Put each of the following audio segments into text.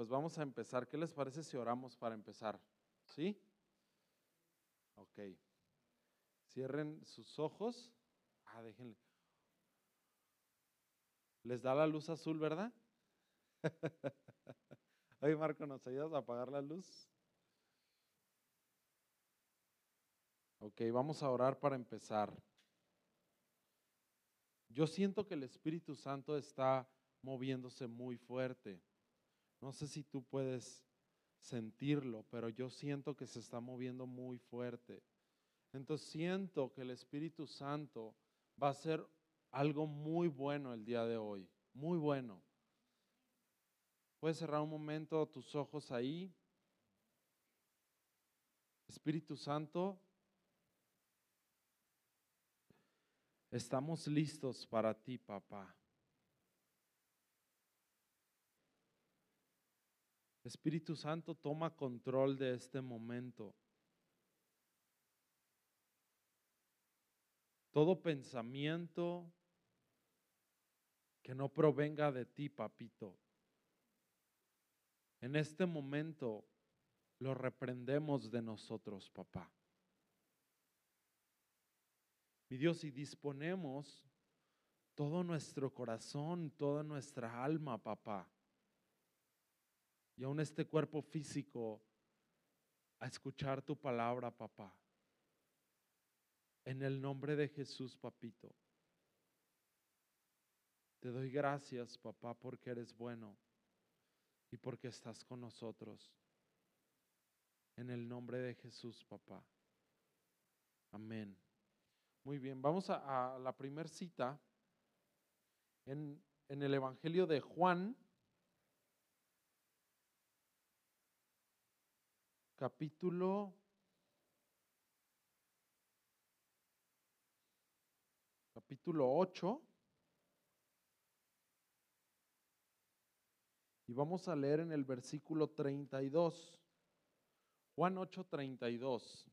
pues vamos a empezar. ¿Qué les parece si oramos para empezar? ¿Sí? Ok. Cierren sus ojos. Ah, déjenle. Les da la luz azul, ¿verdad? Oye, Marco, ¿nos ayudas a apagar la luz? Ok, vamos a orar para empezar. Yo siento que el Espíritu Santo está moviéndose muy fuerte. No sé si tú puedes sentirlo, pero yo siento que se está moviendo muy fuerte. Entonces siento que el Espíritu Santo va a ser algo muy bueno el día de hoy, muy bueno. Puedes cerrar un momento tus ojos ahí. Espíritu Santo, estamos listos para ti, papá. Espíritu Santo, toma control de este momento. Todo pensamiento que no provenga de ti, papito. En este momento lo reprendemos de nosotros, papá. Mi Dios, y disponemos todo nuestro corazón, toda nuestra alma, papá y aún este cuerpo físico a escuchar tu palabra, papá. En el nombre de Jesús, papito. Te doy gracias, papá, porque eres bueno y porque estás con nosotros. En el nombre de Jesús, papá. Amén. Muy bien, vamos a, la primera cita en, en el Evangelio de Juan capítulo capítulo 8 y vamos a leer en el versículo 32. Juan 8, 32.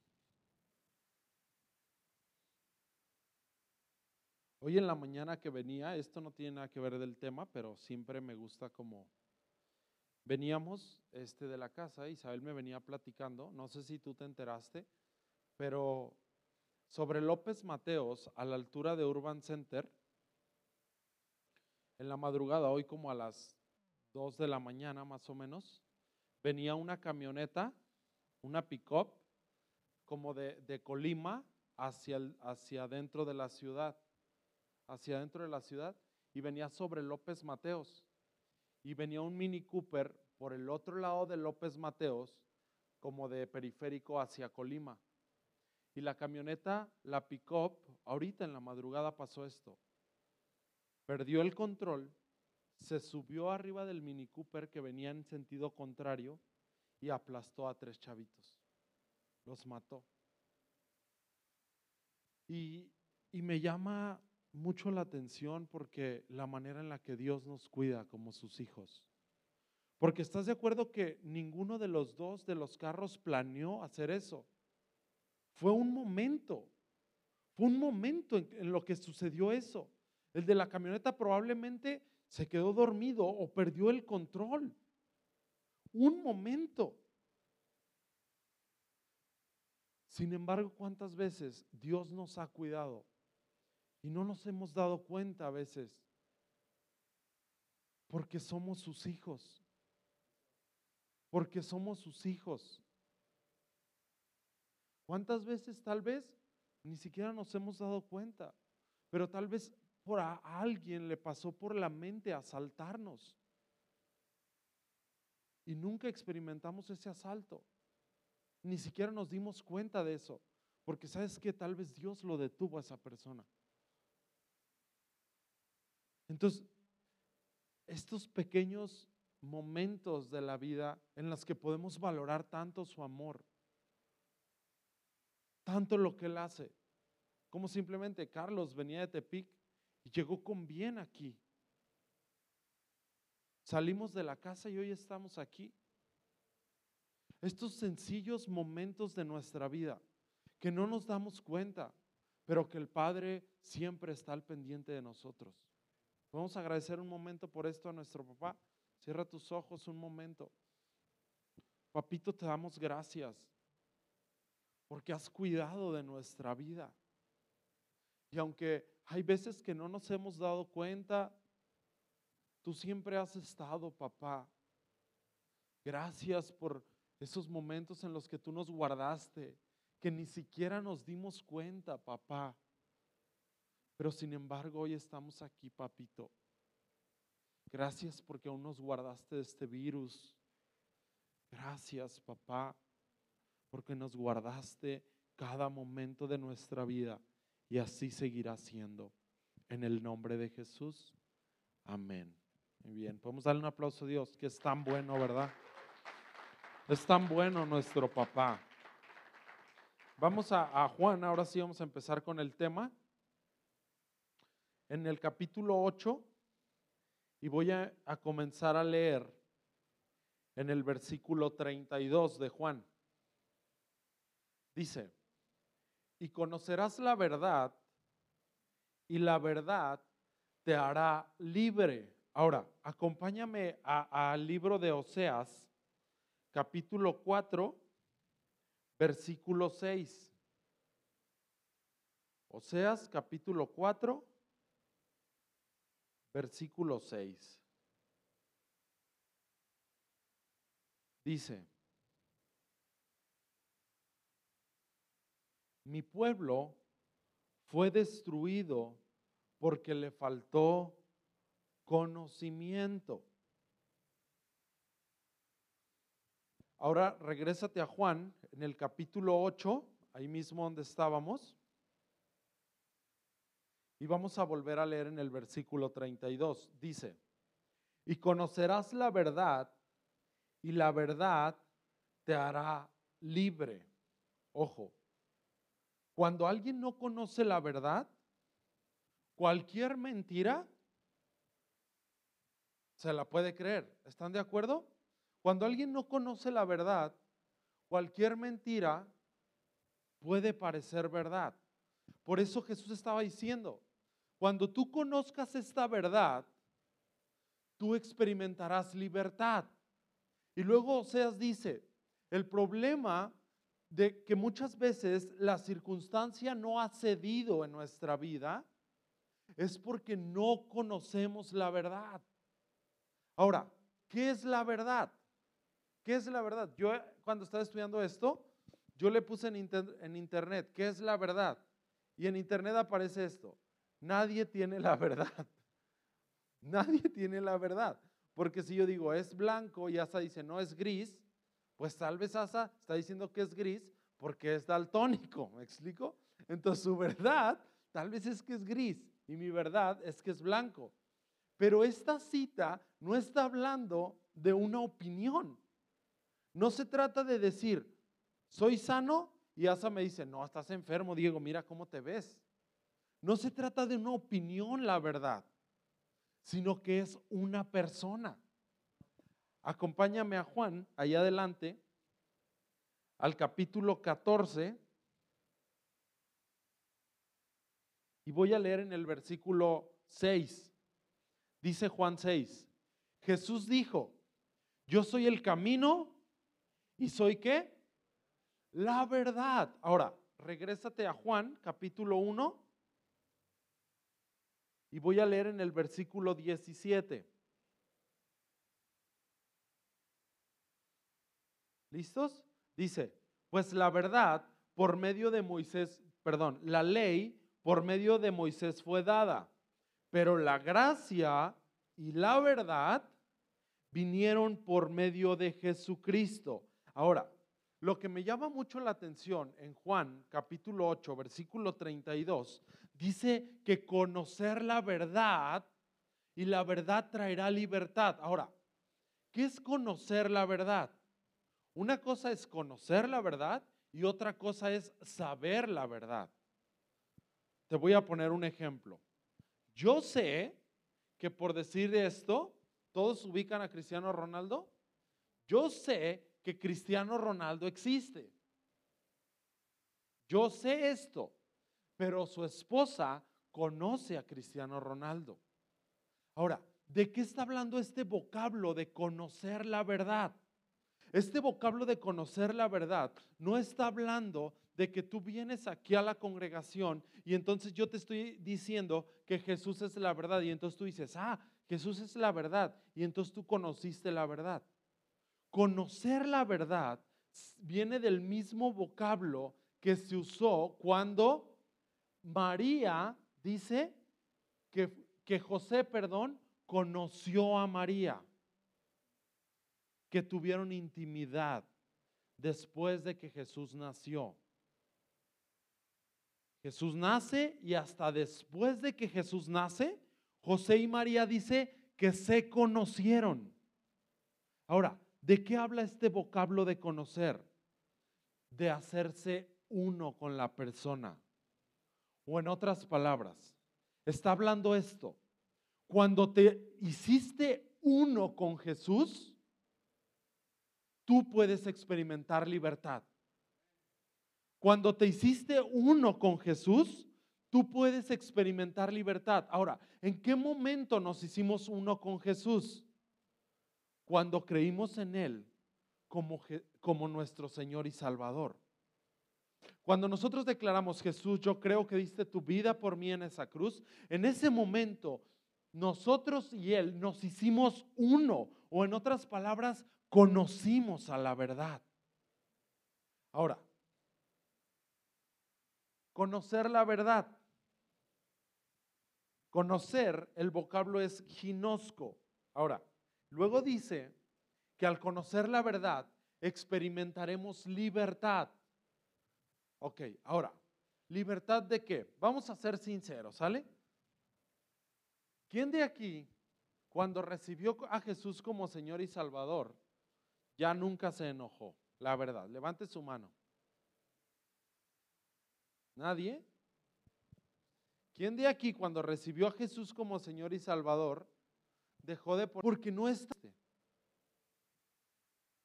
Hoy en la mañana que venía, esto no tiene nada que ver del tema, pero siempre me gusta como Veníamos este, de la casa, Isabel me venía platicando, no sé si tú te enteraste, pero sobre López Mateos, a la altura de Urban Center, en la madrugada, hoy como a las 2 de la mañana más o menos, venía una camioneta, una pick-up, como de, de, Colima hacia, el, hacia dentro de la ciudad, hacia dentro de la ciudad, y venía sobre López Mateos y venía un Mini Cooper por el otro lado de López Mateos, como de periférico hacia Colima. Y la camioneta, la pick-up, ahorita en la madrugada pasó esto. Perdió el control, se subió arriba del Mini Cooper que venía en sentido contrario y aplastó a tres chavitos. Los mató. Y, y me llama mucho la atención porque la manera en la que Dios nos cuida como sus hijos. Porque estás de acuerdo que ninguno de los dos de los carros planeó hacer eso. Fue un momento, fue un momento en, lo que sucedió eso. El de la camioneta probablemente se quedó dormido o perdió el control. Un momento. Sin embargo, ¿cuántas veces Dios nos ha cuidado y no nos hemos dado cuenta a veces porque somos sus hijos. Porque somos sus hijos. ¿Cuántas veces tal vez ni siquiera nos hemos dado cuenta? Pero tal vez por a alguien le pasó por la mente asaltarnos. Y nunca experimentamos ese asalto. Ni siquiera nos dimos cuenta de eso. Porque sabes que tal vez Dios lo detuvo a esa persona. Entonces, estos pequeños momentos de la vida en los que podemos valorar tanto su amor, tanto lo que Él hace, como simplemente Carlos venía de Tepic y llegó con bien aquí. Salimos de la casa y hoy estamos aquí. Estos sencillos momentos de nuestra vida que no nos damos cuenta, pero que el Padre siempre está al pendiente de nosotros. Vamos a agradecer un momento por esto a nuestro papá. Cierra tus ojos un momento. Papito, te damos gracias porque has cuidado de nuestra vida. Y aunque hay veces que no nos hemos dado cuenta, tú siempre has estado, papá. Gracias por esos momentos en los que tú nos guardaste, que ni siquiera nos dimos cuenta, papá. Pero sin embargo, hoy estamos aquí, papito. Gracias porque aún nos guardaste de este virus. Gracias, papá, porque nos guardaste cada momento de nuestra vida y así seguirá siendo. En el nombre de Jesús. Amén. Muy bien, podemos darle un aplauso a Dios, que es tan bueno, ¿verdad? Es tan bueno nuestro papá. Vamos a, a Juan, ahora sí vamos a empezar con el tema. En el capítulo 8, y voy a, comenzar a leer en el versículo 32 de Juan. Dice, y conocerás la verdad y la verdad te hará libre. Ahora, acompáñame al libro de Oseas, capítulo 4, versículo 6. Oseas, capítulo 4, versículo 6. Dice, mi pueblo fue destruido porque le faltó conocimiento. Ahora regrésate a Juan en el capítulo 8, ahí mismo donde estábamos. Y vamos a volver a leer en el versículo 32. Dice, y conocerás la verdad y la verdad te hará libre. Ojo, cuando alguien no conoce la verdad, cualquier mentira se la puede creer. ¿Están de acuerdo? Cuando alguien no conoce la verdad, cualquier mentira puede parecer verdad. Por eso Jesús estaba diciendo, cuando tú conozcas esta verdad, tú experimentarás libertad. Y luego Oseas dice, el problema de que muchas veces la circunstancia no ha cedido en nuestra vida es porque no conocemos la verdad. Ahora, ¿qué es la verdad? ¿Qué es la verdad? Yo cuando estaba estudiando esto, yo le puse en, en internet, ¿qué es la verdad? Y en internet aparece esto, nadie tiene la verdad. Nadie tiene la verdad. Porque si yo digo es blanco y Asa dice no es gris, pues tal vez Asa está diciendo que es gris porque es daltónico, ¿me explico? Entonces su verdad tal vez es que es gris y mi verdad es que es blanco. Pero esta cita no está hablando de una opinión. No se trata de decir, soy sano y Asa me dice, no, estás enfermo, Diego, mira cómo te ves. No se trata de una opinión, la verdad, sino que es una persona. Acompáñame a Juan, allá adelante, al capítulo 14. Y voy a leer en el versículo 6. Dice Juan 6. Jesús dijo, yo soy el camino y soy qué? La verdad. Ahora, regrésate a Juan capítulo 1 y voy a leer en el versículo 17. ¿Listos? Dice, pues la verdad por medio de Moisés, perdón, la ley por medio de Moisés fue dada, pero la gracia y la verdad vinieron por medio de Jesucristo. Ahora, lo que me llama mucho la atención en Juan capítulo 8, versículo 32, dice que conocer la verdad y la verdad traerá libertad. Ahora, ¿qué es conocer la verdad? Una cosa es conocer la verdad y otra cosa es saber la verdad. Te voy a poner un ejemplo. Yo sé que por decir esto, todos ubican a Cristiano Ronaldo. Yo sé que Cristiano Ronaldo existe. Yo sé esto, pero su esposa conoce a Cristiano Ronaldo. Ahora, ¿de qué está hablando este vocablo de conocer la verdad? Este vocablo de conocer la verdad no está hablando de que tú vienes aquí a la congregación y entonces yo te estoy diciendo que Jesús es la verdad y entonces tú dices, ah, Jesús es la verdad y entonces tú conociste la verdad. Conocer la verdad viene del mismo vocablo que se usó cuando María dice que, que José, perdón, conoció a María, que tuvieron intimidad después de que Jesús nació. Jesús nace y hasta después de que Jesús nace, José y María dice que se conocieron. Ahora, ¿de qué habla este vocablo de conocer? De hacerse uno con la persona. O en otras palabras, está hablando esto. Cuando te hiciste uno con Jesús, tú puedes experimentar libertad. Cuando te hiciste uno con Jesús, tú puedes experimentar libertad. Ahora, ¿en qué momento nos hicimos uno con Jesús? Cuando creímos en Él como, nuestro Señor y Salvador. Cuando nosotros declaramos, Jesús, yo creo que diste tu vida por mí en esa cruz, en ese momento nosotros y Él nos hicimos uno, o en otras palabras, conocimos a la verdad. Ahora, conocer la verdad. Conocer, el vocablo es ginosco. Ahora, luego dice que al conocer la verdad experimentaremos libertad. Ok, ahora, ¿libertad de qué? Vamos a ser sinceros, ¿sale? ¿Quién de aquí, cuando recibió a Jesús como Señor y Salvador, ya nunca se enojó? La verdad, levante su mano. ¿Nadie? ¿Quién de aquí cuando recibió a Jesús como Señor y Salvador dejó de porque no está?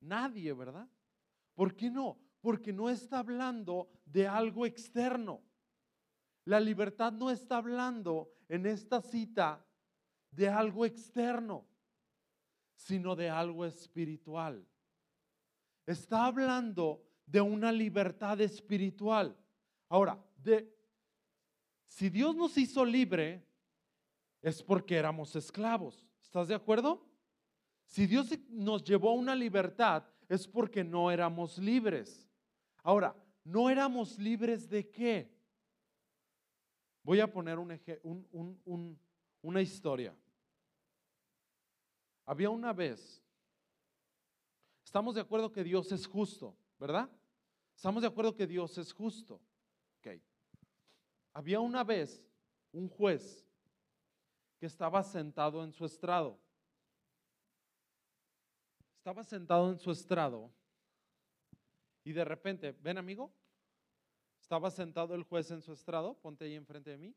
Nadie, ¿verdad? ¿Por qué no? Porque no está hablando de algo externo. La libertad no está hablando en esta cita de algo externo, sino de algo espiritual. Está hablando de una libertad espiritual. Ahora, si Dios nos hizo libre, es porque éramos esclavos. ¿Estás de acuerdo? Si Dios nos llevó a una libertad, es porque no éramos libres. Ahora, ¿no éramos libres de qué? Voy a poner un, una historia. Había una vez, estamos de acuerdo que Dios es justo, ¿verdad? Estamos de acuerdo que Dios es justo. Había una vez un juez que estaba sentado en su estrado. Estaba sentado en su estrado y de repente, ven amigo, estaba sentado el juez en su estrado, ponte ahí enfrente de mí,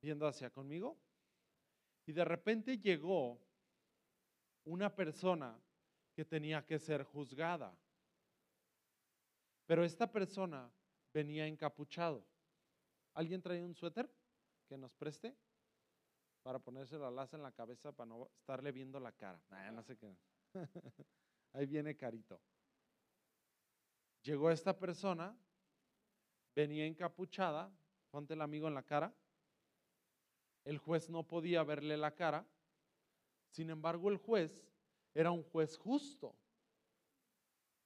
viendo hacia conmigo, y de repente llegó una persona que tenía que ser juzgada. Pero esta persona venía encapuchado. ¿Alguien trae un suéter que nos preste para ponerse la laza en la cabeza para no estarle viendo la cara? Ahí viene carito. Llegó esta persona, venía encapuchada, ponte el amigo en la cara. El juez no podía verle la cara. Sin embargo, el juez era un juez justo.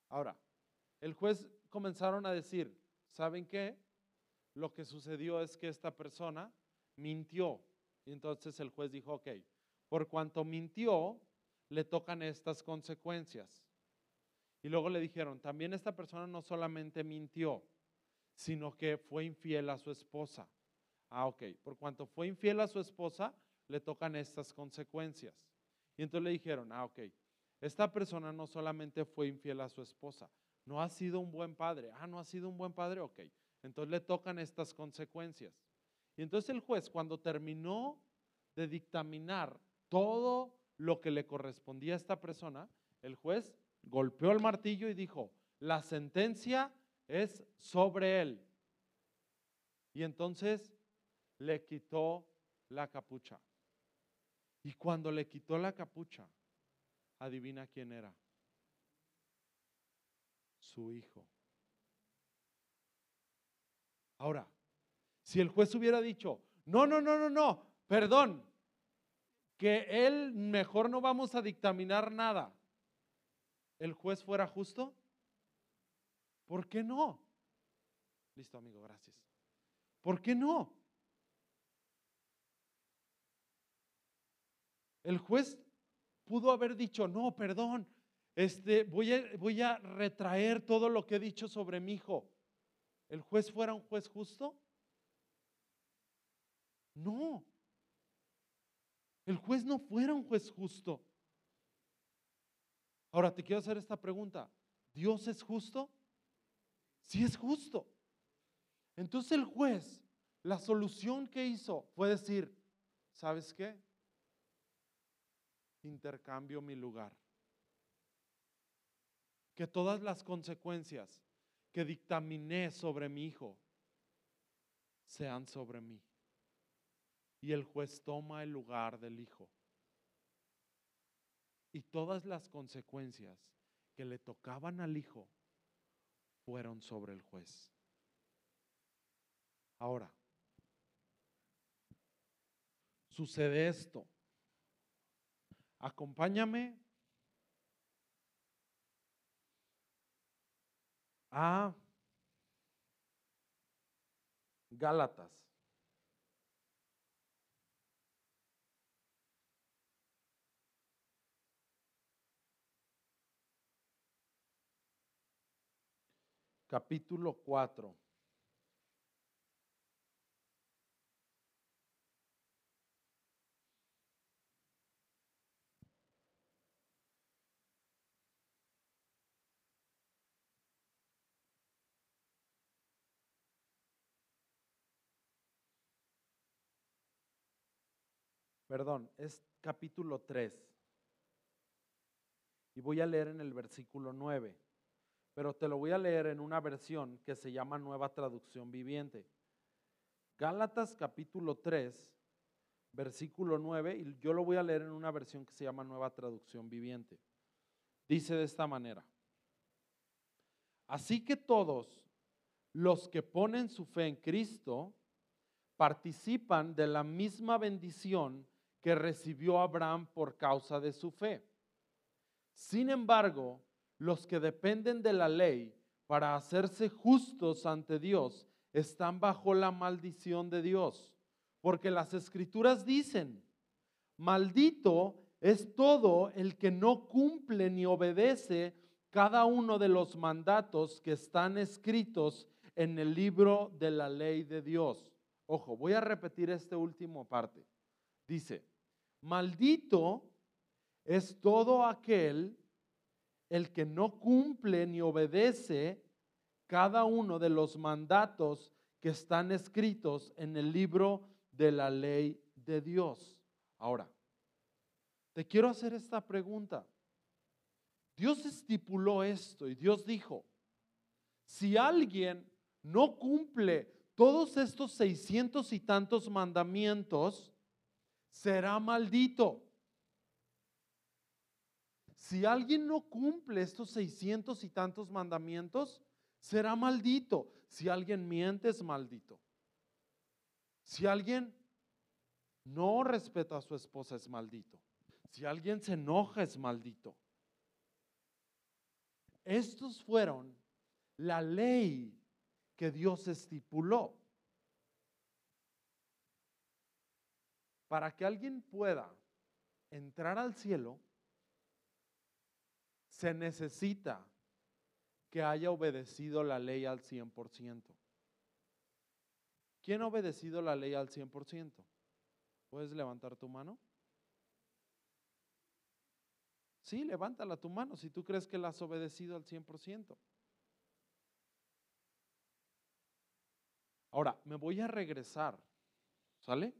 Ahora, el juez comenzaron a decir, ¿saben qué? lo que sucedió es que esta persona mintió. Y entonces el juez dijo, ok, por cuanto mintió, le tocan estas consecuencias. Y luego le dijeron, también esta persona no solamente mintió, sino que fue infiel a su esposa. Ah, ok, por cuanto fue infiel a su esposa, le tocan estas consecuencias. Y entonces le dijeron, ah, ok, esta persona no solamente fue infiel a su esposa, no ha sido un buen padre. Ah, no ha sido un buen padre, ok. Entonces le tocan estas consecuencias. Y entonces el juez, cuando terminó de dictaminar todo lo que le correspondía a esta persona, el juez golpeó el martillo y dijo, la sentencia es sobre él. Y entonces le quitó la capucha. Y cuando le quitó la capucha, adivina quién era. Su hijo. Ahora, si el juez hubiera dicho, no, no, no, no, no, perdón, que él mejor no vamos a dictaminar nada, ¿el juez fuera justo? ¿Por qué no? Listo, amigo, gracias. ¿Por qué no? El juez pudo haber dicho, no, perdón, este, voy, a, voy a retraer todo lo que he dicho sobre mi hijo. ¿El juez fuera un juez justo? No. El juez no fuera un juez justo. Ahora te quiero hacer esta pregunta. ¿Dios es justo? Sí es justo. Entonces el juez, la solución que hizo fue decir, ¿sabes qué? Intercambio mi lugar. Que todas las consecuencias que dictaminé sobre mi hijo sean sobre mí. Y el juez toma el lugar del hijo. Y todas las consecuencias que le tocaban al hijo fueron sobre el juez. Ahora, sucede esto. Acompáñame a Gálatas. Capítulo 4. perdón, es capítulo 3. Y voy a leer en el versículo 9, pero te lo voy a leer en una versión que se llama Nueva Traducción Viviente. Gálatas capítulo 3, versículo 9, y yo lo voy a leer en una versión que se llama Nueva Traducción Viviente. Dice de esta manera, así que todos los que ponen su fe en Cristo participan de la misma bendición que recibió Abraham por causa de su fe. Sin embargo, los que dependen de la ley para hacerse justos ante Dios están bajo la maldición de Dios, porque las escrituras dicen, maldito es todo el que no cumple ni obedece cada uno de los mandatos que están escritos en el libro de la ley de Dios. Ojo, voy a repetir esta última parte. Dice, maldito es todo aquel el que no cumple ni obedece cada uno de los mandatos que están escritos en el libro de la ley de Dios. Ahora, te quiero hacer esta pregunta. Dios estipuló esto y Dios dijo, si alguien no cumple todos estos seiscientos y tantos mandamientos, será maldito. Si alguien no cumple estos seiscientos y tantos mandamientos, será maldito. Si alguien miente, es maldito. Si alguien no respeta a su esposa, es maldito. Si alguien se enoja, es maldito. Estos fueron la ley que Dios estipuló. Para que alguien pueda entrar al cielo, se necesita que haya obedecido la ley al 100%. ¿Quién ha obedecido la ley al 100%? ¿Puedes levantar tu mano? Sí, levántala tu mano si tú crees que la has obedecido al 100%. Ahora, me voy a regresar, ¿sale?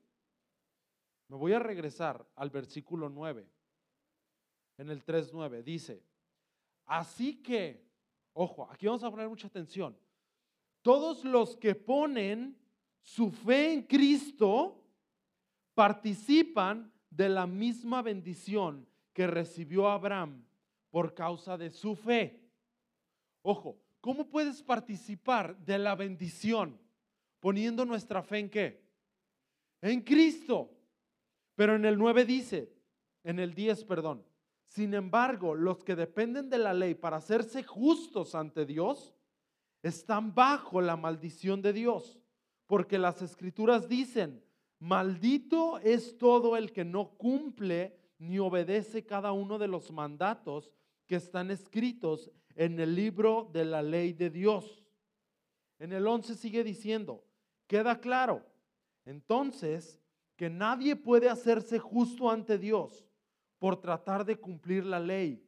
Me voy a regresar al versículo 9. En el 3.9 dice, así que, ojo, aquí vamos a poner mucha atención. Todos los que ponen su fe en Cristo participan de la misma bendición que recibió Abraham por causa de su fe. Ojo, ¿cómo puedes participar de la bendición poniendo nuestra fe en qué? En Cristo. Pero en el 9 dice, en el 10, perdón, sin embargo, los que dependen de la ley para hacerse justos ante Dios están bajo la maldición de Dios, porque las escrituras dicen, maldito es todo el que no cumple ni obedece cada uno de los mandatos que están escritos en el libro de la ley de Dios. En el 11 sigue diciendo, queda claro, entonces, que nadie puede hacerse justo ante Dios por tratar de cumplir la ley,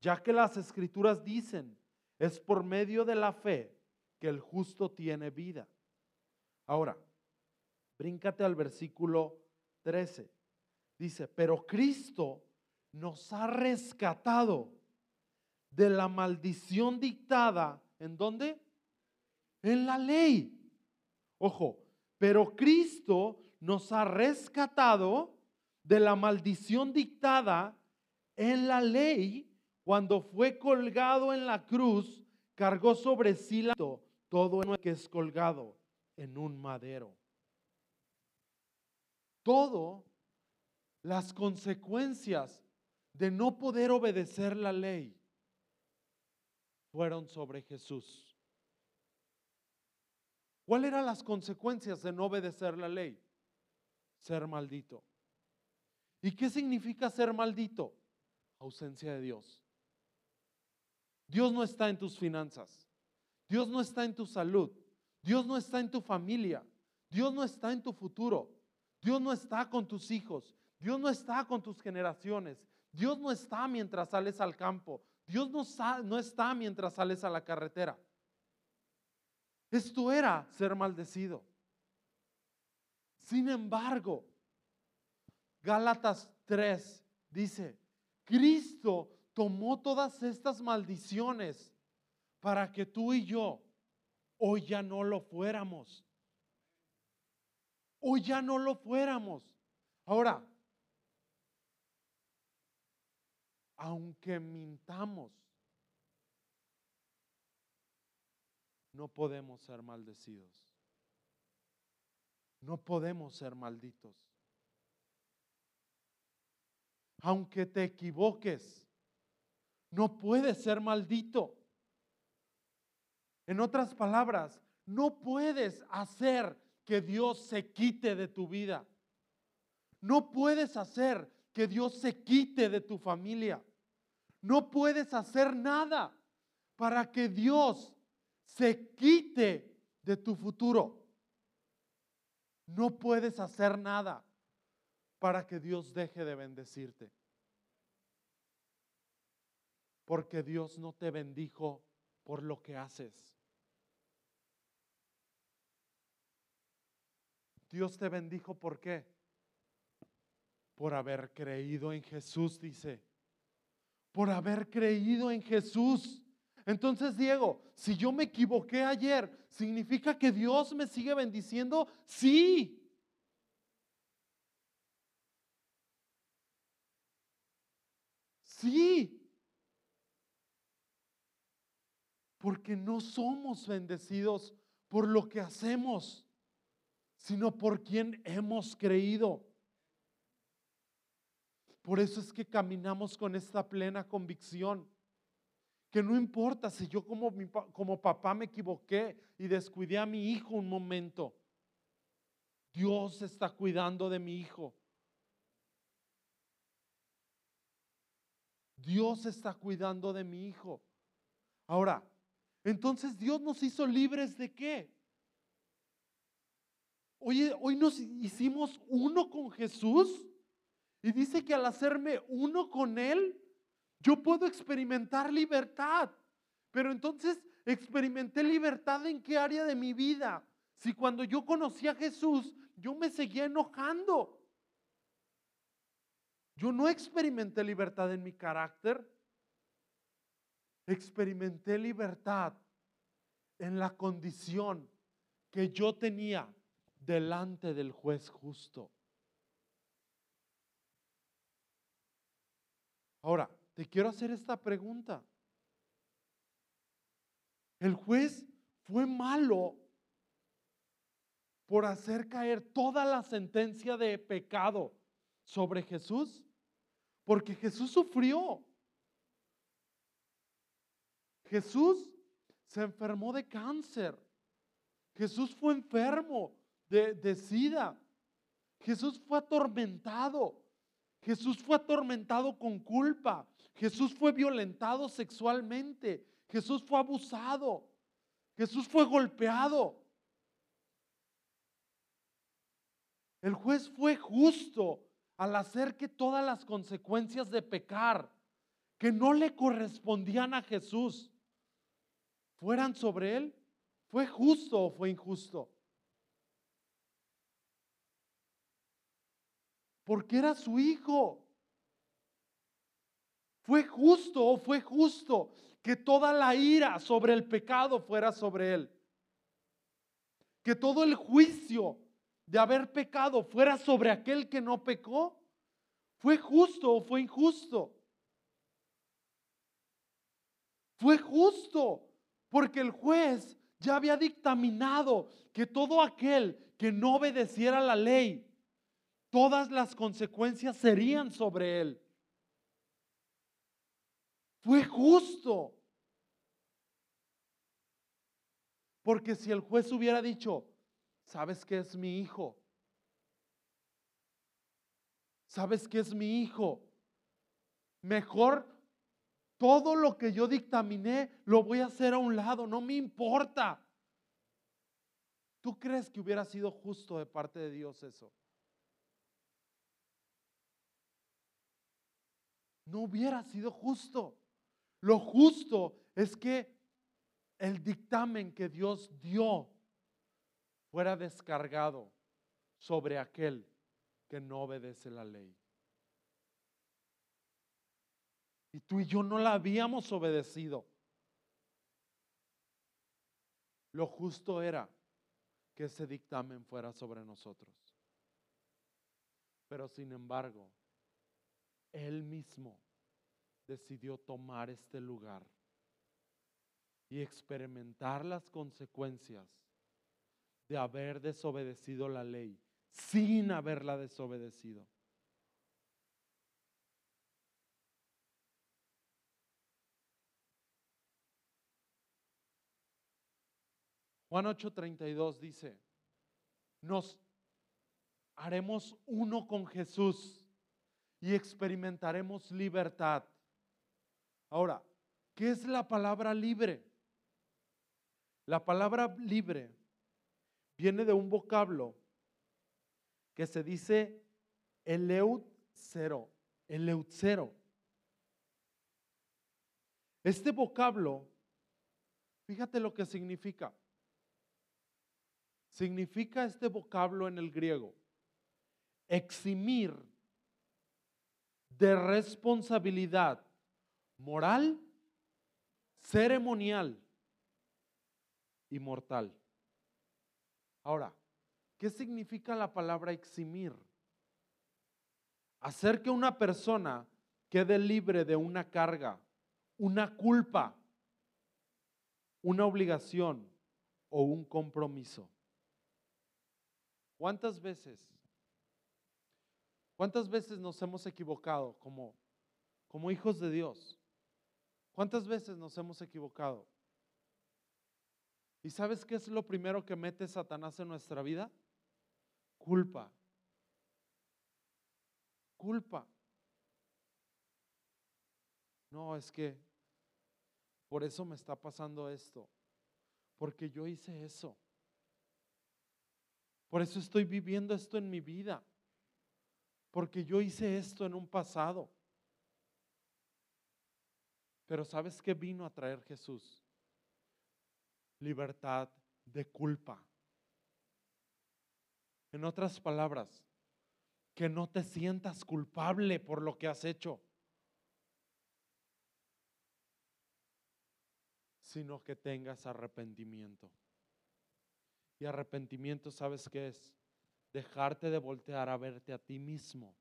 ya que las escrituras dicen, es por medio de la fe que el justo tiene vida. Ahora, bríncate al versículo 13. Dice, pero Cristo nos ha rescatado de la maldición dictada. ¿En dónde? En la ley. Ojo, pero Cristo nos ha rescatado de la maldición dictada en la ley cuando fue colgado en la cruz, cargó sobre sí todo lo que es colgado en un madero. Todo las consecuencias de no poder obedecer la ley fueron sobre Jesús. ¿Cuáles eran las consecuencias de no obedecer la ley? Ser maldito. ¿Y qué significa ser maldito? Ausencia de Dios. Dios no está en tus finanzas. Dios no está en tu salud. Dios no está en tu familia. Dios no está en tu futuro. Dios no está con tus hijos. Dios no está con tus generaciones. Dios no está mientras sales al campo. Dios no, está mientras sales a la carretera. Esto era ser maldecido. Sin embargo, Gálatas 3 dice, Cristo tomó todas estas maldiciones para que tú y yo hoy ya no lo fuéramos. Hoy ya no lo fuéramos. Ahora, aunque mintamos, no podemos ser maldecidos. No podemos ser malditos. Aunque te equivoques, no puedes ser maldito. En otras palabras, no puedes hacer que Dios se quite de tu vida. No puedes hacer que Dios se quite de tu familia. No puedes hacer nada para que Dios se quite de tu futuro. No puedes hacer nada para que Dios deje de bendecirte. Porque Dios no te bendijo por lo que haces. Dios te bendijo por qué? Por haber creído en Jesús, dice. Por haber creído en Jesús. Entonces, Diego, si yo me equivoqué ayer, ¿significa que Dios me sigue bendiciendo? Sí. Porque no somos bendecidos por lo que hacemos, sino por quien hemos creído. Por eso es que caminamos con esta plena convicción. Que no importa si yo como, como papá me equivoqué y descuidé a mi hijo un momento. Dios está cuidando de mi hijo. Dios está cuidando de mi hijo. Ahora, entonces Dios nos hizo libres de qué? Oye, hoy nos hicimos uno con Jesús. Y dice que al hacerme uno con Él, yo puedo experimentar libertad. Pero entonces, ¿experimenté libertad en qué área de mi vida? Si cuando yo conocí a Jesús, yo me seguía enojando. Yo no experimenté libertad en mi carácter. Experimenté libertad en la condición que yo tenía delante del juez justo. Ahora, te quiero hacer esta pregunta. El juez fue malo por hacer caer toda la sentencia de pecado sobre Jesús, porque Jesús sufrió. Jesús se enfermó de cáncer. Jesús fue enfermo de, de sida. Jesús fue atormentado. Jesús fue atormentado con culpa. Jesús fue violentado sexualmente. Jesús fue abusado. Jesús fue golpeado. El juez fue justo al hacer que todas las consecuencias de pecar que no le correspondían a Jesús fueran sobre él. ¿Fue justo o fue injusto? Porque era su hijo. ¿Fue justo o fue justo que toda la ira sobre el pecado fuera sobre él? Que todo el juicio de haber pecado fuera sobre aquel que no pecó? ¿Fue justo o fue injusto? Fue justo, porque el juez ya había dictaminado que todo aquel que no obedeciera la ley, todas las consecuencias serían sobre él. Fue justo. Porque si el juez hubiera dicho, ¿Sabes qué es mi hijo? ¿Sabes qué es mi hijo? Mejor todo lo que yo dictaminé lo voy a hacer a un lado, no me importa. ¿Tú crees que hubiera sido justo de parte de Dios eso? No hubiera sido justo. Lo justo es que el dictamen que Dios dio fuera descargado sobre aquel que no obedece la ley. Y tú y yo no la habíamos obedecido. Lo justo era que ese dictamen fuera sobre nosotros. Pero sin embargo, Él mismo decidió tomar este lugar y experimentar las consecuencias de haber desobedecido la ley sin haberla desobedecido. Juan 8:32 dice, nos haremos uno con Jesús y experimentaremos libertad. Ahora, ¿qué es la palabra libre? La palabra libre viene de un vocablo que se dice eleucero. Este vocablo, fíjate lo que significa. Significa este vocablo en el griego, eximir de responsabilidad moral, ceremonial y mortal. Ahora, ¿qué significa la palabra eximir? Hacer que una persona quede libre de una carga, una culpa, una obligación o un compromiso. ¿Cuántas veces? ¿Cuántas veces nos hemos equivocado como, como hijos de Dios? ¿Cuántas veces nos hemos equivocado? ¿Y sabes qué es lo primero que mete Satanás en nuestra vida? Culpa. Culpa. No, es que por eso me está pasando esto. Porque yo hice eso. Por eso estoy viviendo esto en mi vida. Porque yo hice esto en un pasado. Pero ¿sabes qué vino a traer Jesús? libertad de culpa. En otras palabras, que no te sientas culpable por lo que has hecho, sino que tengas arrepentimiento. Y arrepentimiento, ¿sabes qué es? Dejarte de voltear a verte a ti mismo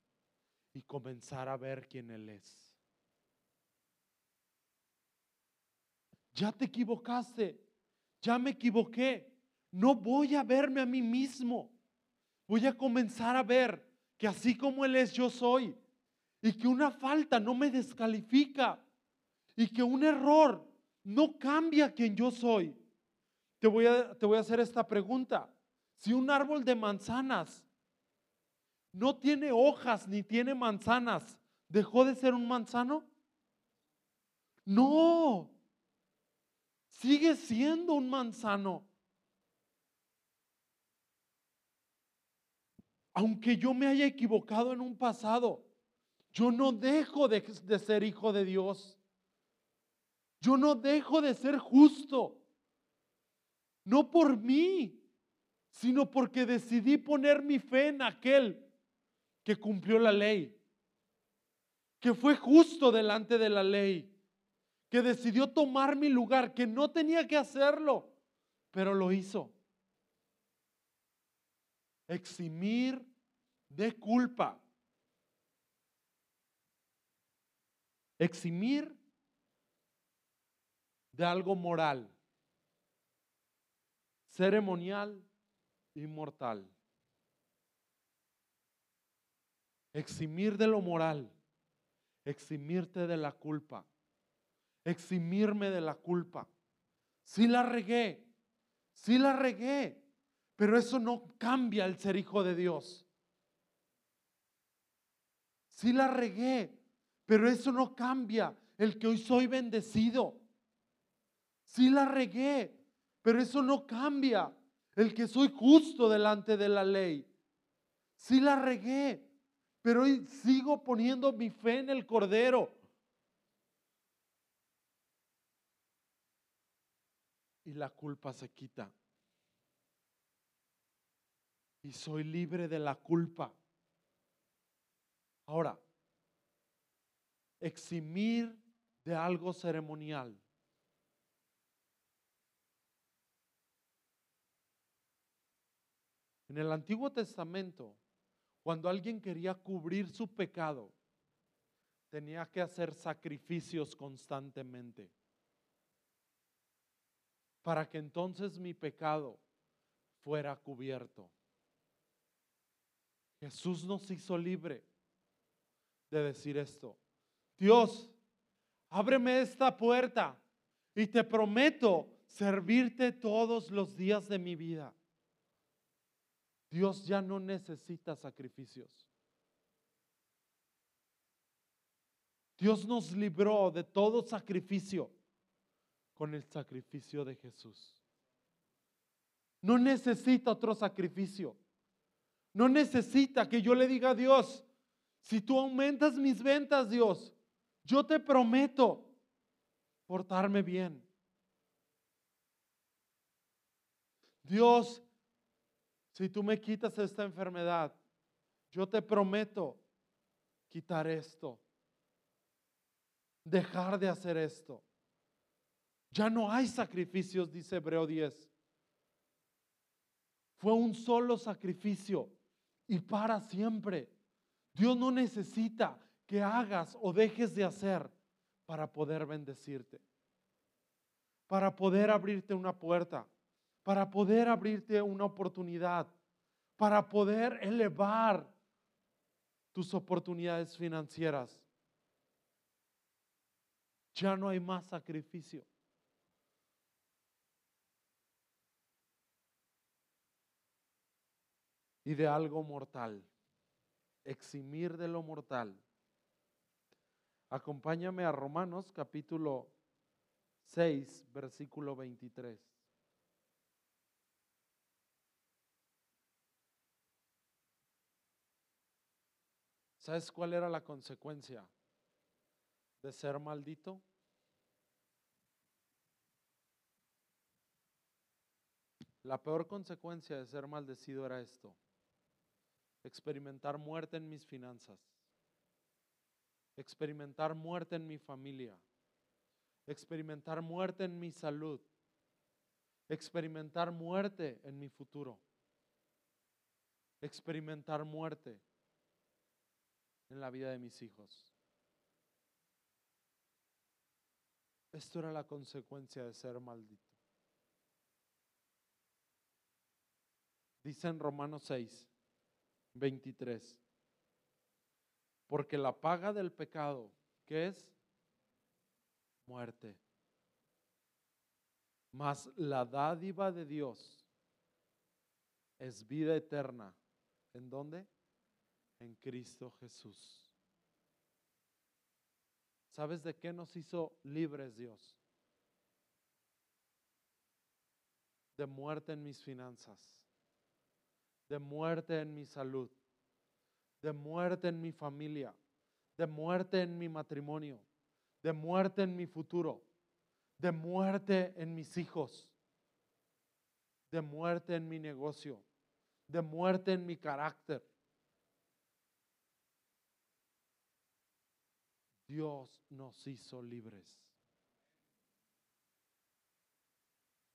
y comenzar a ver quién Él es. Ya te equivocaste, ya me equivoqué, no voy a verme a mí mismo, voy a comenzar a ver que así como Él es, yo soy, y que una falta no me descalifica, y que un error no cambia quien yo soy. Te voy a, te voy a hacer esta pregunta. Si un árbol de manzanas no tiene hojas ni tiene manzanas, ¿dejó de ser un manzano? No, sigue siendo un manzano. Aunque yo me haya equivocado en un pasado, yo no dejo de, de ser hijo de Dios. Yo no dejo de ser justo. No por mí, sino porque decidí poner mi fe en aquel que cumplió la ley, que fue justo delante de la ley, que decidió tomar mi lugar, que no tenía que hacerlo, pero lo hizo. Eximir de culpa. Eximir de algo moral, ceremonial y mortal. Eximir de lo moral, eximirte de la culpa, eximirme de la culpa. Sí la regué, sí la regué, pero eso no cambia el ser hijo de Dios. Sí la regué, pero eso no cambia el que hoy soy bendecido. Sí la regué, pero eso no cambia el que soy justo delante de la ley. Sí la regué, pero hoy sigo poniendo mi fe en el Cordero. Y la culpa se quita. Y soy libre de la culpa. Ahora, eximir de algo ceremonial. En el Antiguo Testamento, cuando alguien quería cubrir su pecado, tenía que hacer sacrificios constantemente para que entonces mi pecado fuera cubierto. Jesús nos hizo libre de decir esto. Dios, ábreme esta puerta y te prometo servirte todos los días de mi vida. Dios ya no necesita sacrificios. Dios nos libró de todo sacrificio con el sacrificio de Jesús. No necesita otro sacrificio. No necesita que yo le diga a Dios, si tú aumentas mis ventas, Dios, yo te prometo portarme bien. Dios, si tú me quitas esta enfermedad, yo te prometo quitar esto, dejar de hacer esto. Ya no hay sacrificios, dice Hebreo 10. Fue un solo sacrificio y para siempre. Dios no necesita que hagas o dejes de hacer para poder bendecirte, para poder abrirte una puerta para poder abrirte una oportunidad, para poder elevar tus oportunidades financieras. Ya no hay más sacrificio. Y de algo mortal, eximir de lo mortal. Acompáñame a Romanos capítulo 6, versículo 23. ¿Sabes cuál era la consecuencia de ser maldito? La peor consecuencia de ser maldecido era esto, experimentar muerte en mis finanzas, experimentar muerte en mi familia, experimentar muerte en mi salud, experimentar muerte en mi futuro, experimentar muerte en la vida de mis hijos. Esto era la consecuencia de ser maldito. Dice en Romanos 6, 23. Porque la paga del pecado, ¿qué es? Muerte. Mas la dádiva de Dios es vida eterna. ¿En dónde? En Cristo Jesús. ¿Sabes de qué nos hizo libres Dios? De muerte en mis finanzas, de muerte en mi salud, de muerte en mi familia, de muerte en mi matrimonio, de muerte en mi futuro, de muerte en mis hijos, de muerte en mi negocio, de muerte en mi carácter. Dios nos hizo libres.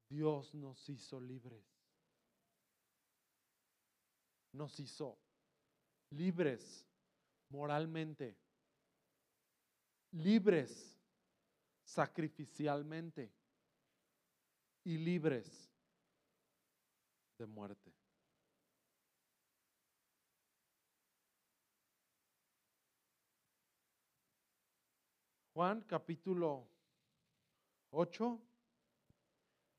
Dios nos hizo libres. Nos hizo libres moralmente, libres sacrificialmente y libres de muerte. Juan capítulo 8,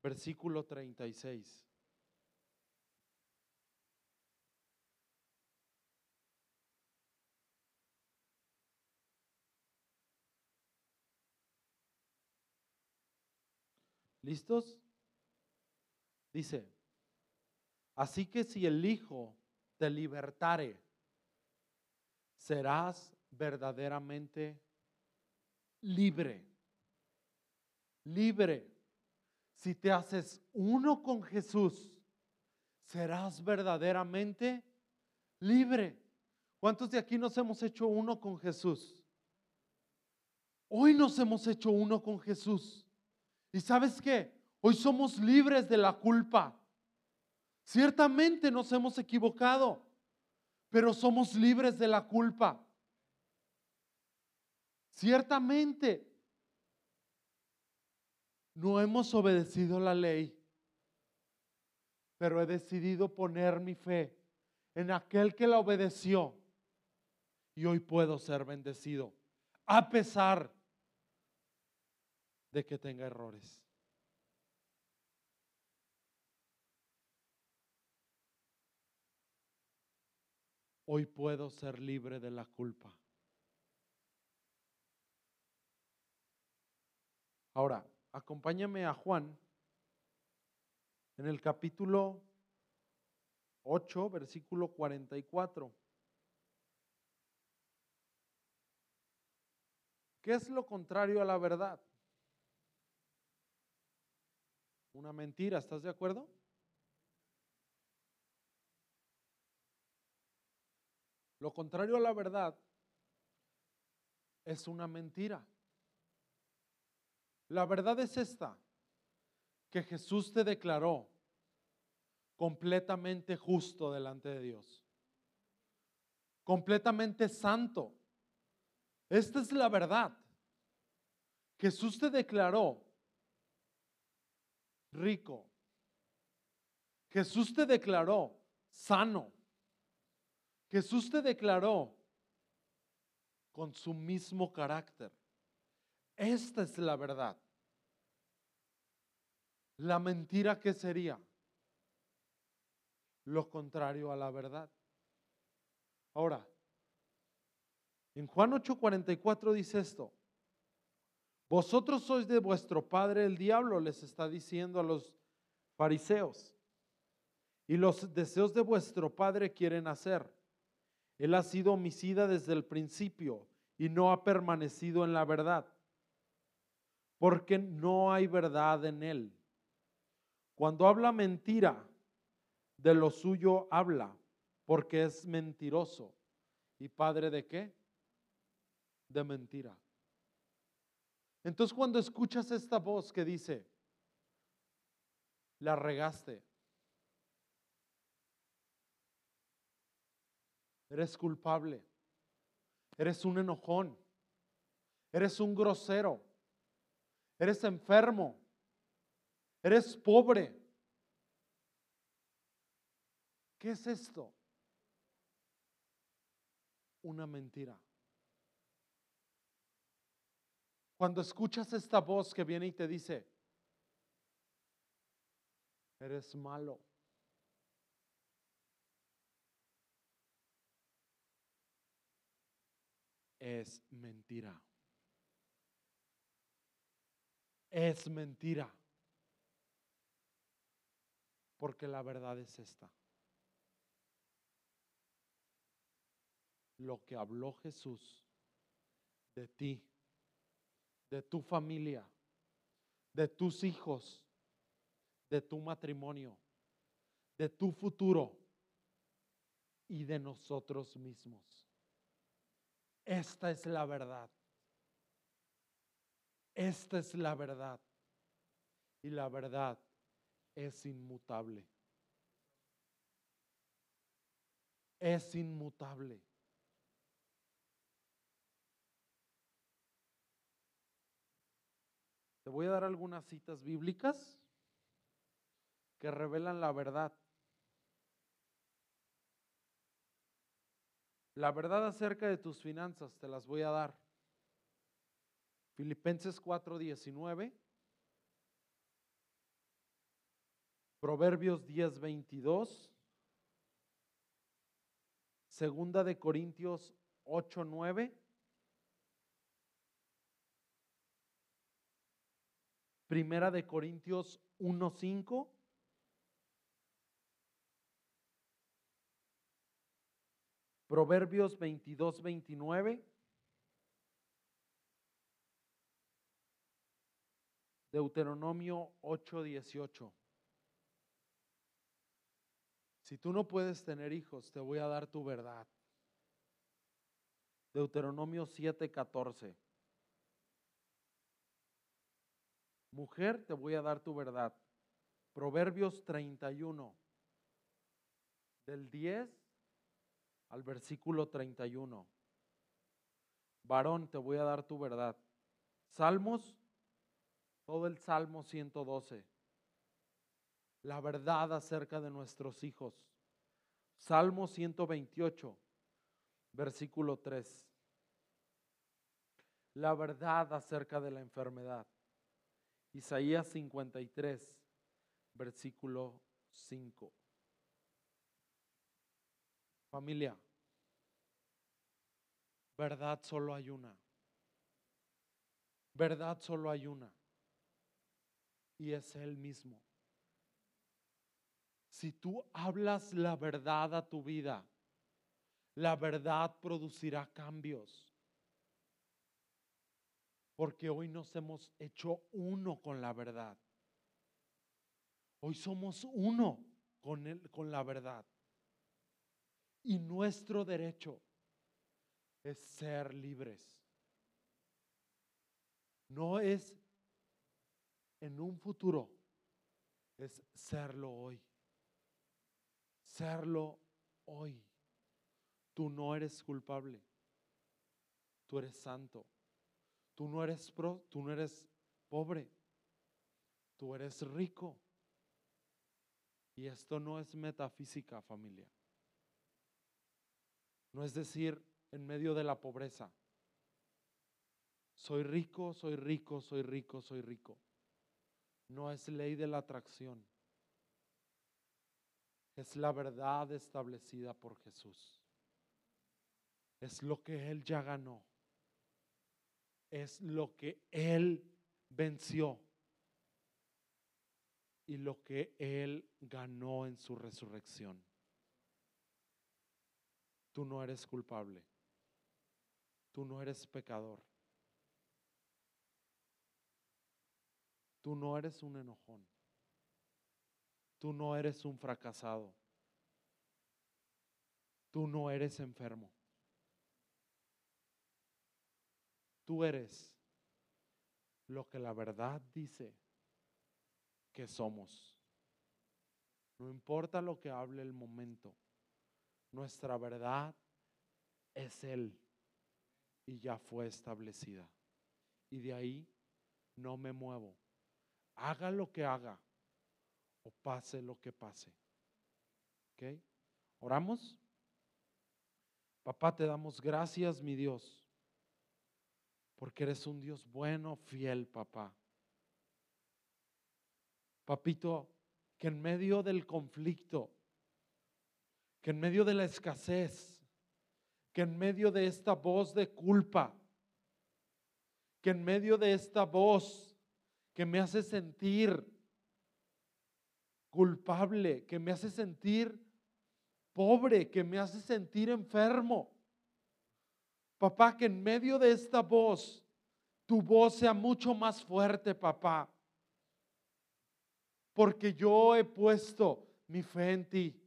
versículo 36. ¿Listos? Dice, así que si el Hijo te libertare, serás verdaderamente libre. Libre. Si te haces uno con Jesús, serás verdaderamente libre. ¿Cuántos de aquí nos hemos hecho uno con Jesús? Hoy nos hemos hecho uno con Jesús. ¿Y sabes qué? Hoy somos libres de la culpa. Ciertamente nos hemos equivocado, pero somos libres de la culpa. Ciertamente no hemos obedecido la ley, pero he decidido poner mi fe en aquel que la obedeció y hoy puedo ser bendecido, a pesar de que tenga errores. Hoy puedo ser libre de la culpa. Ahora, acompáñame a Juan en el capítulo 8, versículo 44. ¿Qué es lo contrario a la verdad? Una mentira, ¿estás de acuerdo? Lo contrario a la verdad es una mentira. La verdad es esta, que Jesús te declaró completamente justo delante de Dios, completamente santo. Esta es la verdad. Jesús te declaró rico. Jesús te declaró sano. Jesús te declaró con su mismo carácter. Esta es la verdad. La mentira que sería lo contrario a la verdad. Ahora, en Juan 8:44 dice esto. Vosotros sois de vuestro padre el diablo, les está diciendo a los fariseos. Y los deseos de vuestro padre quieren hacer. Él ha sido homicida desde el principio y no ha permanecido en la verdad, porque no hay verdad en él. Cuando habla mentira, de lo suyo habla, porque es mentiroso. ¿Y padre de qué? De mentira. Entonces cuando escuchas esta voz que dice, la regaste, eres culpable, eres un enojón, eres un grosero, Eres enfermo. Eres pobre. ¿Qué es esto? Una mentira. Cuando escuchas esta voz que viene y te dice, eres malo. Es mentira. Es mentira. Porque la verdad es esta. Lo que habló Jesús de ti, de tu familia, de tus hijos, de tu matrimonio, de tu futuro y de nosotros mismos. Esta es la verdad. Esta es la verdad. Y la verdad es inmutable. Es inmutable. Voy a dar algunas citas bíblicas que revelan la verdad. La verdad acerca de tus finanzas te las voy a dar. Filipenses 4:19, Proverbios 10:22, Segunda de Corintios 8:9, Primera de Corintios 1:5, Proverbios 22, 29. Deuteronomio 8, 18. Si tú no puedes tener hijos, te voy a dar tu verdad. Deuteronomio 7, 14. Mujer, te voy a dar tu verdad. Proverbios 31, del 10 al versículo 31. Varón, te voy a dar tu verdad. Salmos, todo el Salmo 112. La verdad acerca de nuestros hijos. Salmo 128, versículo 3. La verdad acerca de la enfermedad. Isaías 53, versículo 5. Familia, verdad solo hay una. Verdad solo hay una. Y es Él mismo. Si tú hablas la verdad a tu vida, la verdad producirá cambios. Porque hoy nos hemos hecho uno con la verdad. Hoy somos uno con, el, con la verdad. Y nuestro derecho es ser libres. No es en un futuro, es serlo hoy. Serlo hoy. Tú no eres culpable. Tú eres santo. Tú no eres pro, tú no eres pobre. Tú eres rico. Y esto no es metafísica, familia. No es decir, en medio de la pobreza. Soy rico, soy rico, soy rico, soy rico. No es ley de la atracción. Es la verdad establecida por Jesús. Es lo que Él ya ganó. Es lo que Él venció. Y lo que Él ganó en su resurrección. Tú no eres culpable. Tú no eres pecador. Tú no eres un enojón. Tú no eres un fracasado. Tú no eres enfermo. Tú eres lo que la verdad dice que somos. No importa lo que hable el momento. Nuestra verdad es Él y ya fue establecida. Y de ahí no me muevo. Haga lo que haga o pase lo que pase. ¿Ok? ¿Oramos? Papá, te damos gracias, mi Dios, porque eres un Dios bueno, fiel, papá. Papito, que en medio del conflicto, que en medio de la escasez, que en medio de esta voz de culpa, que en medio de esta voz que me hace sentir culpable, que me hace sentir pobre, que me hace sentir enfermo. Papá, que en medio de esta voz, tu voz sea mucho más fuerte, papá. Porque yo he puesto mi fe en ti.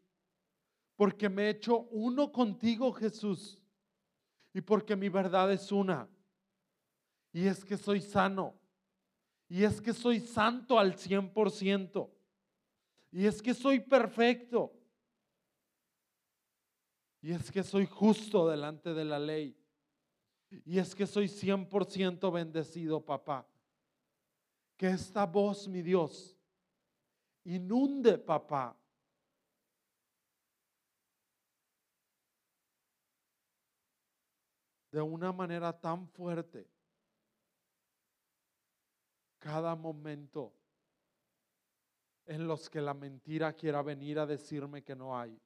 Porque me he hecho uno contigo, Jesús. Y porque mi verdad es una. Y es que soy sano. Y es que soy santo al cien por ciento. Y es que soy perfecto. Y es que soy justo delante de la ley. Y es que soy 100% bendecido, papá. Que esta voz, mi Dios, inunde, papá. De una manera tan fuerte. Cada momento en los que la mentira quiera venir a decirme que no hay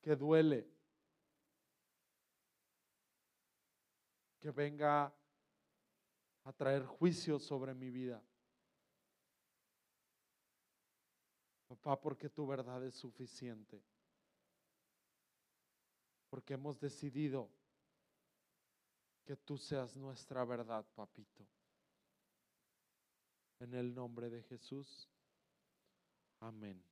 que duele, que venga a traer juicio sobre mi vida. Papá, porque tu verdad es suficiente. Porque hemos decidido que tú seas nuestra verdad, papito. En el nombre de Jesús. Amén.